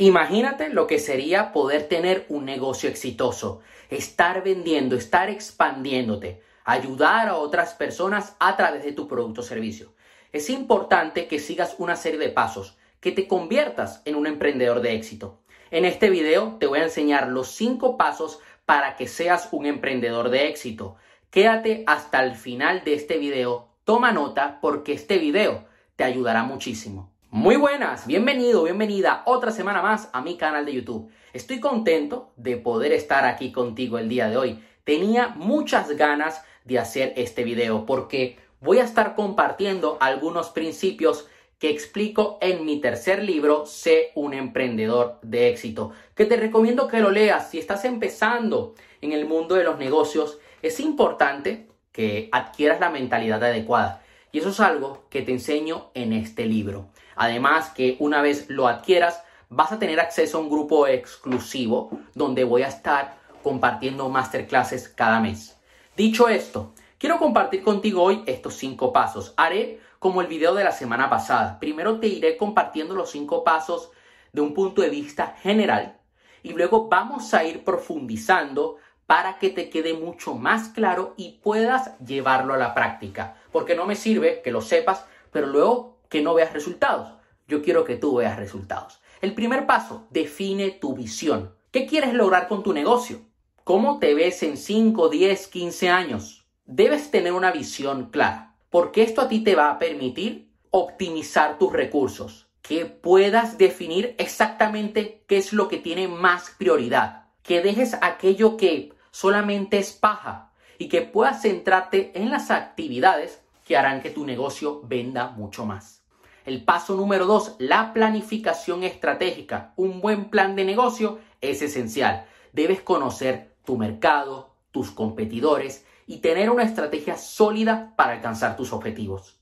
Imagínate lo que sería poder tener un negocio exitoso, estar vendiendo, estar expandiéndote, ayudar a otras personas a través de tu producto o servicio. Es importante que sigas una serie de pasos, que te conviertas en un emprendedor de éxito. En este video te voy a enseñar los 5 pasos para que seas un emprendedor de éxito. Quédate hasta el final de este video, toma nota porque este video te ayudará muchísimo. Muy buenas, bienvenido, bienvenida otra semana más a mi canal de YouTube. Estoy contento de poder estar aquí contigo el día de hoy. Tenía muchas ganas de hacer este video porque voy a estar compartiendo algunos principios que explico en mi tercer libro, Sé un emprendedor de éxito, que te recomiendo que lo leas si estás empezando en el mundo de los negocios. Es importante que adquieras la mentalidad adecuada. Y eso es algo que te enseño en este libro. Además que una vez lo adquieras, vas a tener acceso a un grupo exclusivo donde voy a estar compartiendo masterclasses cada mes. Dicho esto, quiero compartir contigo hoy estos cinco pasos. Haré como el video de la semana pasada. Primero te iré compartiendo los cinco pasos de un punto de vista general y luego vamos a ir profundizando para que te quede mucho más claro y puedas llevarlo a la práctica. Porque no me sirve que lo sepas, pero luego que no veas resultados. Yo quiero que tú veas resultados. El primer paso, define tu visión. ¿Qué quieres lograr con tu negocio? ¿Cómo te ves en 5, 10, 15 años? Debes tener una visión clara, porque esto a ti te va a permitir optimizar tus recursos, que puedas definir exactamente qué es lo que tiene más prioridad, que dejes aquello que solamente es paja y que puedas centrarte en las actividades que harán que tu negocio venda mucho más. El paso número dos, la planificación estratégica. Un buen plan de negocio es esencial. Debes conocer tu mercado, tus competidores y tener una estrategia sólida para alcanzar tus objetivos.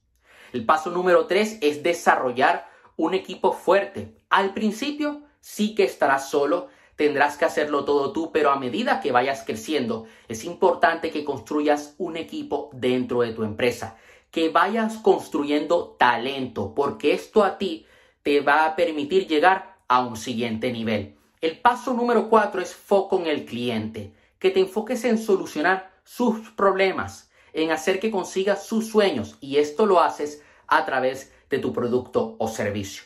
El paso número tres es desarrollar un equipo fuerte. Al principio sí que estarás solo, tendrás que hacerlo todo tú, pero a medida que vayas creciendo es importante que construyas un equipo dentro de tu empresa que vayas construyendo talento, porque esto a ti te va a permitir llegar a un siguiente nivel. El paso número cuatro es foco en el cliente, que te enfoques en solucionar sus problemas, en hacer que consigas sus sueños y esto lo haces a través de tu producto o servicio.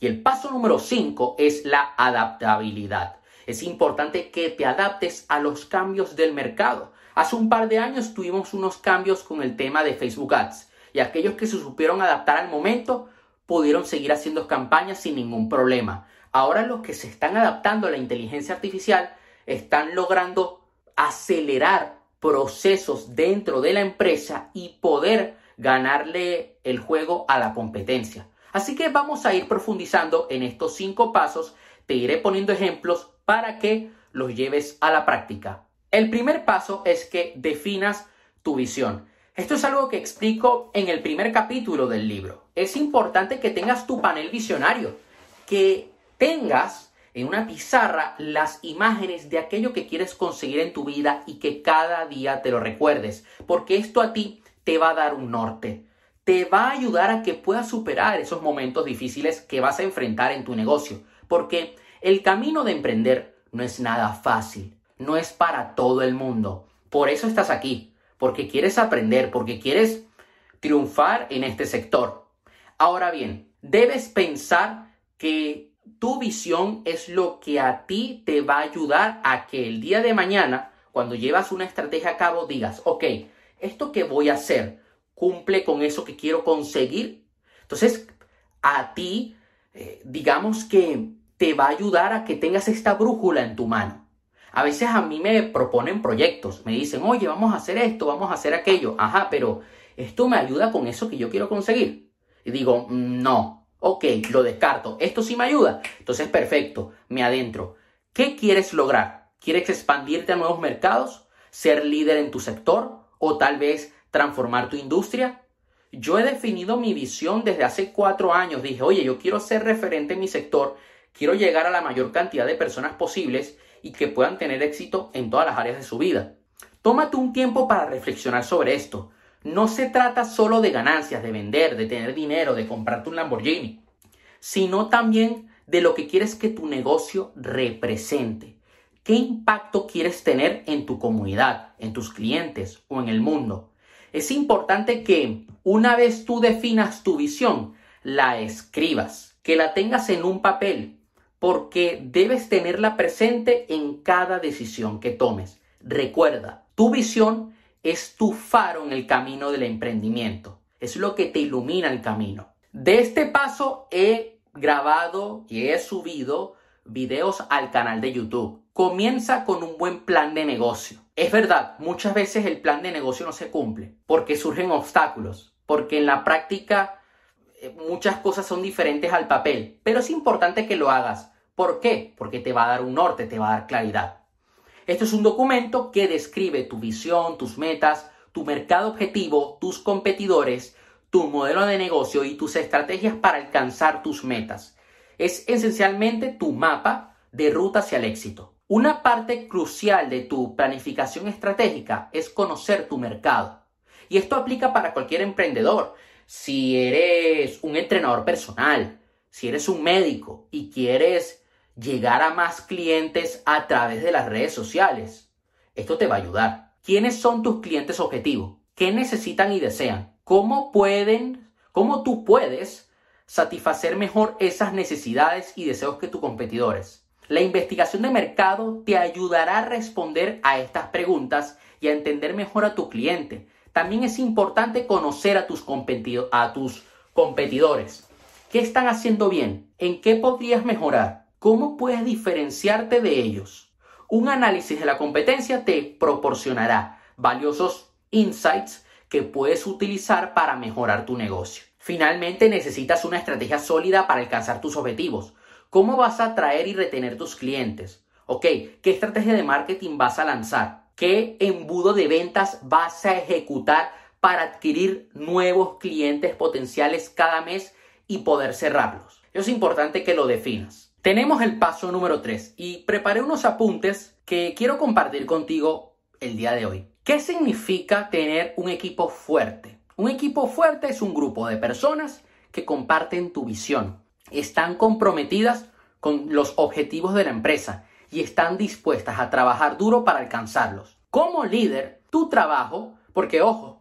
Y el paso número cinco es la adaptabilidad. Es importante que te adaptes a los cambios del mercado. Hace un par de años tuvimos unos cambios con el tema de Facebook Ads y aquellos que se supieron adaptar al momento pudieron seguir haciendo campañas sin ningún problema. Ahora los que se están adaptando a la inteligencia artificial están logrando acelerar procesos dentro de la empresa y poder ganarle el juego a la competencia. Así que vamos a ir profundizando en estos cinco pasos. Te iré poniendo ejemplos para que los lleves a la práctica. El primer paso es que definas tu visión. Esto es algo que explico en el primer capítulo del libro. Es importante que tengas tu panel visionario, que tengas en una pizarra las imágenes de aquello que quieres conseguir en tu vida y que cada día te lo recuerdes, porque esto a ti te va a dar un norte, te va a ayudar a que puedas superar esos momentos difíciles que vas a enfrentar en tu negocio, porque el camino de emprender no es nada fácil, no es para todo el mundo. Por eso estás aquí, porque quieres aprender, porque quieres triunfar en este sector. Ahora bien, debes pensar que tu visión es lo que a ti te va a ayudar a que el día de mañana, cuando llevas una estrategia a cabo, digas, ok, esto que voy a hacer cumple con eso que quiero conseguir. Entonces, a ti, eh, digamos que te va a ayudar a que tengas esta brújula en tu mano. A veces a mí me proponen proyectos, me dicen, oye, vamos a hacer esto, vamos a hacer aquello. Ajá, pero esto me ayuda con eso que yo quiero conseguir. Y digo, no, ok, lo descarto. Esto sí me ayuda. Entonces, perfecto, me adentro. ¿Qué quieres lograr? ¿Quieres expandirte a nuevos mercados? ¿Ser líder en tu sector? ¿O tal vez transformar tu industria? Yo he definido mi visión desde hace cuatro años. Dije, oye, yo quiero ser referente en mi sector, quiero llegar a la mayor cantidad de personas posibles y que puedan tener éxito en todas las áreas de su vida. Tómate un tiempo para reflexionar sobre esto. No se trata solo de ganancias, de vender, de tener dinero, de comprarte un Lamborghini, sino también de lo que quieres que tu negocio represente. ¿Qué impacto quieres tener en tu comunidad, en tus clientes o en el mundo? Es importante que una vez tú definas tu visión, la escribas, que la tengas en un papel, porque debes tenerla presente en cada decisión que tomes. Recuerda, tu visión es tu faro en el camino del emprendimiento, es lo que te ilumina el camino. De este paso he grabado y he subido videos al canal de YouTube. Comienza con un buen plan de negocio. Es verdad, muchas veces el plan de negocio no se cumple porque surgen obstáculos, porque en la práctica eh, muchas cosas son diferentes al papel, pero es importante que lo hagas. ¿Por qué? Porque te va a dar un norte, te va a dar claridad. Esto es un documento que describe tu visión, tus metas, tu mercado objetivo, tus competidores, tu modelo de negocio y tus estrategias para alcanzar tus metas. Es esencialmente tu mapa de ruta hacia el éxito. Una parte crucial de tu planificación estratégica es conocer tu mercado. Y esto aplica para cualquier emprendedor. Si eres un entrenador personal, si eres un médico y quieres llegar a más clientes a través de las redes sociales, esto te va a ayudar. ¿Quiénes son tus clientes objetivos? ¿Qué necesitan y desean? cómo pueden, cómo tú puedes satisfacer mejor esas necesidades y deseos que tus competidores. La investigación de mercado te ayudará a responder a estas preguntas y a entender mejor a tu cliente. También es importante conocer a tus, a tus competidores. ¿Qué están haciendo bien? ¿En qué podrías mejorar? ¿Cómo puedes diferenciarte de ellos? Un análisis de la competencia te proporcionará valiosos insights que puedes utilizar para mejorar tu negocio. Finalmente, necesitas una estrategia sólida para alcanzar tus objetivos. ¿Cómo vas a atraer y retener tus clientes? Ok, ¿qué estrategia de marketing vas a lanzar? ¿Qué embudo de ventas vas a ejecutar para adquirir nuevos clientes potenciales cada mes y poder cerrarlos? Es importante que lo definas. Tenemos el paso número 3 y preparé unos apuntes que quiero compartir contigo el día de hoy. ¿Qué significa tener un equipo fuerte? Un equipo fuerte es un grupo de personas que comparten tu visión, están comprometidas con los objetivos de la empresa y están dispuestas a trabajar duro para alcanzarlos. Como líder, tu trabajo, porque ojo,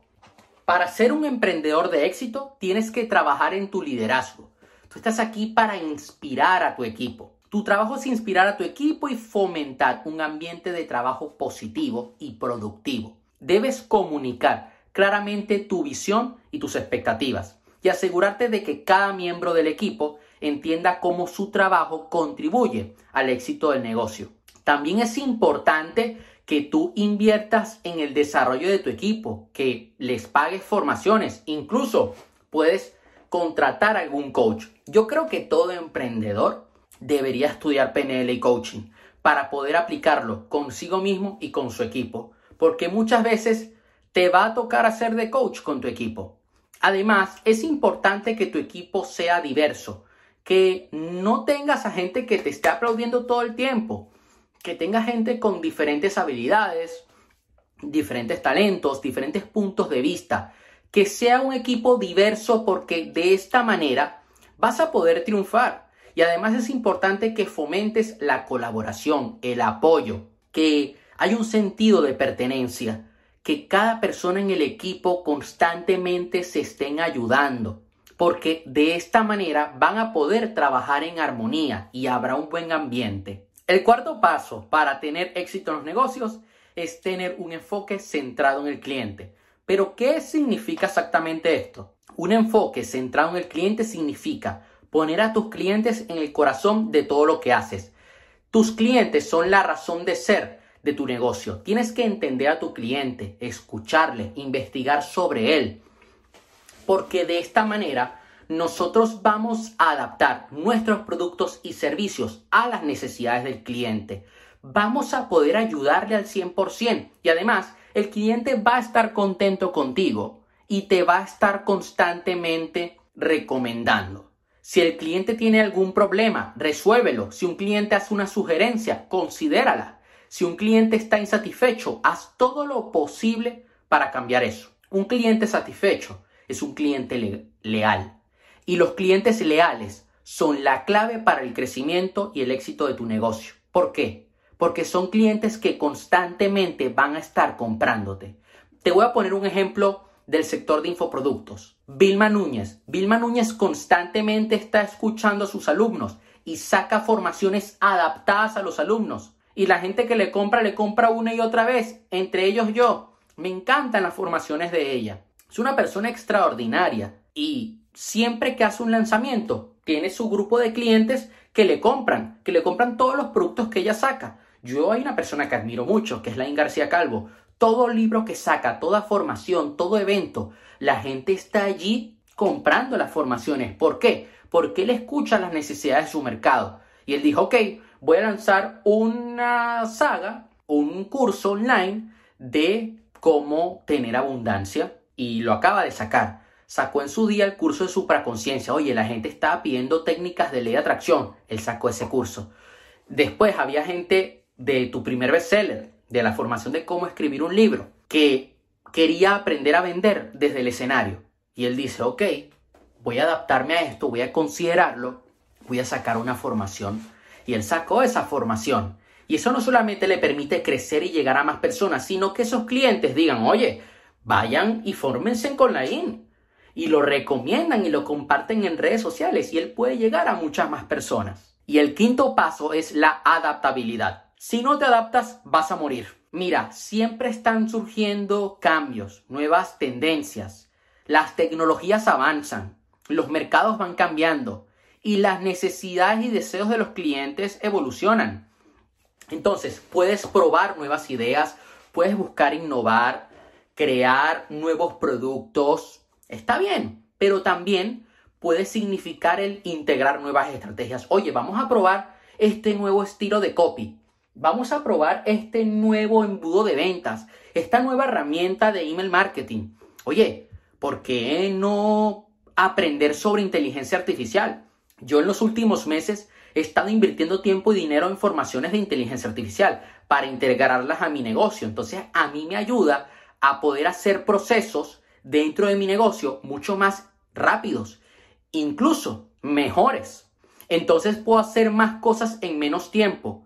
para ser un emprendedor de éxito tienes que trabajar en tu liderazgo. Tú estás aquí para inspirar a tu equipo. Tu trabajo es inspirar a tu equipo y fomentar un ambiente de trabajo positivo y productivo. Debes comunicar claramente tu visión y tus expectativas y asegurarte de que cada miembro del equipo entienda cómo su trabajo contribuye al éxito del negocio. También es importante que tú inviertas en el desarrollo de tu equipo, que les pagues formaciones, incluso puedes contratar algún coach. Yo creo que todo emprendedor debería estudiar PNL y coaching para poder aplicarlo consigo mismo y con su equipo, porque muchas veces te va a tocar hacer de coach con tu equipo. Además, es importante que tu equipo sea diverso, que no tengas a gente que te esté aplaudiendo todo el tiempo, que tenga gente con diferentes habilidades, diferentes talentos, diferentes puntos de vista, que sea un equipo diverso porque de esta manera vas a poder triunfar. Y además es importante que fomentes la colaboración, el apoyo, que hay un sentido de pertenencia, que cada persona en el equipo constantemente se estén ayudando, porque de esta manera van a poder trabajar en armonía y habrá un buen ambiente. El cuarto paso para tener éxito en los negocios es tener un enfoque centrado en el cliente. Pero, ¿qué significa exactamente esto? Un enfoque centrado en el cliente significa poner a tus clientes en el corazón de todo lo que haces. Tus clientes son la razón de ser de tu negocio. Tienes que entender a tu cliente, escucharle, investigar sobre él. Porque de esta manera nosotros vamos a adaptar nuestros productos y servicios a las necesidades del cliente. Vamos a poder ayudarle al 100% y además el cliente va a estar contento contigo y te va a estar constantemente recomendando. Si el cliente tiene algún problema, resuélvelo. Si un cliente hace una sugerencia, considérala. Si un cliente está insatisfecho, haz todo lo posible para cambiar eso. Un cliente satisfecho es un cliente leal. Y los clientes leales son la clave para el crecimiento y el éxito de tu negocio. ¿Por qué? Porque son clientes que constantemente van a estar comprándote. Te voy a poner un ejemplo del sector de infoproductos. Vilma Núñez. Vilma Núñez constantemente está escuchando a sus alumnos y saca formaciones adaptadas a los alumnos. Y la gente que le compra, le compra una y otra vez, entre ellos yo. Me encantan las formaciones de ella. Es una persona extraordinaria y siempre que hace un lanzamiento, tiene su grupo de clientes que le compran, que le compran todos los productos que ella saca. Yo hay una persona que admiro mucho, que es Lain García Calvo. Todo libro que saca, toda formación, todo evento, la gente está allí comprando las formaciones. ¿Por qué? Porque él escucha las necesidades de su mercado. Y él dijo, ok, voy a lanzar una saga, un curso online de cómo tener abundancia. Y lo acaba de sacar. Sacó en su día el curso de supraconciencia. Oye, la gente estaba pidiendo técnicas de ley de atracción. Él sacó ese curso. Después había gente de tu primer bestseller, de la formación de cómo escribir un libro, que quería aprender a vender desde el escenario. Y él dice, ok, voy a adaptarme a esto, voy a considerarlo, voy a sacar una formación. Y él sacó esa formación. Y eso no solamente le permite crecer y llegar a más personas, sino que esos clientes digan, oye, vayan y fórmense con la IN. Y lo recomiendan y lo comparten en redes sociales y él puede llegar a muchas más personas. Y el quinto paso es la adaptabilidad. Si no te adaptas, vas a morir. Mira, siempre están surgiendo cambios, nuevas tendencias. Las tecnologías avanzan, los mercados van cambiando y las necesidades y deseos de los clientes evolucionan. Entonces, puedes probar nuevas ideas, puedes buscar innovar, crear nuevos productos. Está bien, pero también puede significar el integrar nuevas estrategias. Oye, vamos a probar este nuevo estilo de copy Vamos a probar este nuevo embudo de ventas, esta nueva herramienta de email marketing. Oye, ¿por qué no aprender sobre inteligencia artificial? Yo en los últimos meses he estado invirtiendo tiempo y dinero en formaciones de inteligencia artificial para integrarlas a mi negocio. Entonces a mí me ayuda a poder hacer procesos dentro de mi negocio mucho más rápidos, incluso mejores. Entonces puedo hacer más cosas en menos tiempo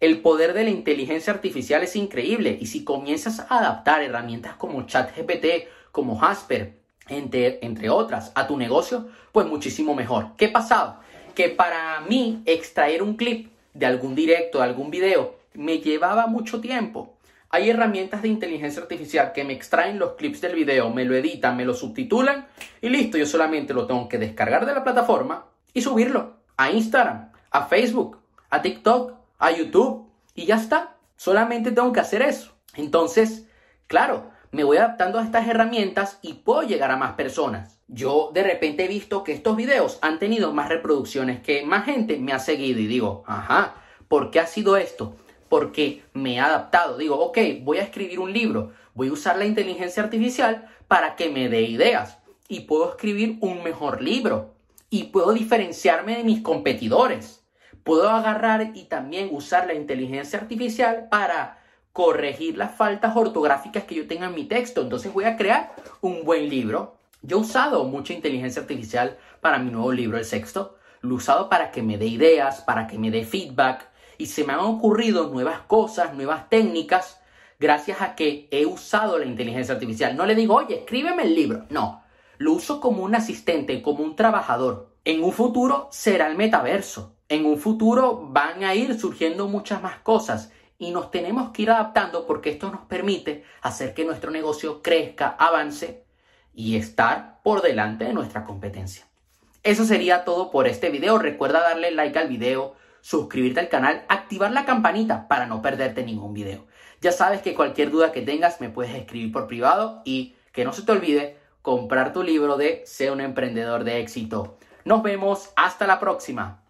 el poder de la inteligencia artificial es increíble y si comienzas a adaptar herramientas como ChatGPT, como Jasper, entre, entre otras, a tu negocio, pues muchísimo mejor. ¿Qué pasado? Que para mí extraer un clip de algún directo, de algún video, me llevaba mucho tiempo. Hay herramientas de inteligencia artificial que me extraen los clips del video, me lo editan, me lo subtitulan y listo, yo solamente lo tengo que descargar de la plataforma y subirlo a Instagram, a Facebook, a TikTok, a YouTube y ya está. Solamente tengo que hacer eso. Entonces, claro, me voy adaptando a estas herramientas y puedo llegar a más personas. Yo de repente he visto que estos videos han tenido más reproducciones, que más gente me ha seguido y digo, ajá, ¿por qué ha sido esto? Porque me he adaptado. Digo, ok, voy a escribir un libro, voy a usar la inteligencia artificial para que me dé ideas y puedo escribir un mejor libro y puedo diferenciarme de mis competidores puedo agarrar y también usar la inteligencia artificial para corregir las faltas ortográficas que yo tenga en mi texto. Entonces voy a crear un buen libro. Yo he usado mucha inteligencia artificial para mi nuevo libro, el sexto. Lo he usado para que me dé ideas, para que me dé feedback. Y se me han ocurrido nuevas cosas, nuevas técnicas, gracias a que he usado la inteligencia artificial. No le digo, oye, escríbeme el libro. No, lo uso como un asistente, como un trabajador. En un futuro será el metaverso en un futuro van a ir surgiendo muchas más cosas y nos tenemos que ir adaptando porque esto nos permite hacer que nuestro negocio crezca, avance y estar por delante de nuestra competencia. Eso sería todo por este video. Recuerda darle like al video, suscribirte al canal, activar la campanita para no perderte ningún video. Ya sabes que cualquier duda que tengas me puedes escribir por privado y que no se te olvide comprar tu libro de Sé un emprendedor de éxito. Nos vemos hasta la próxima.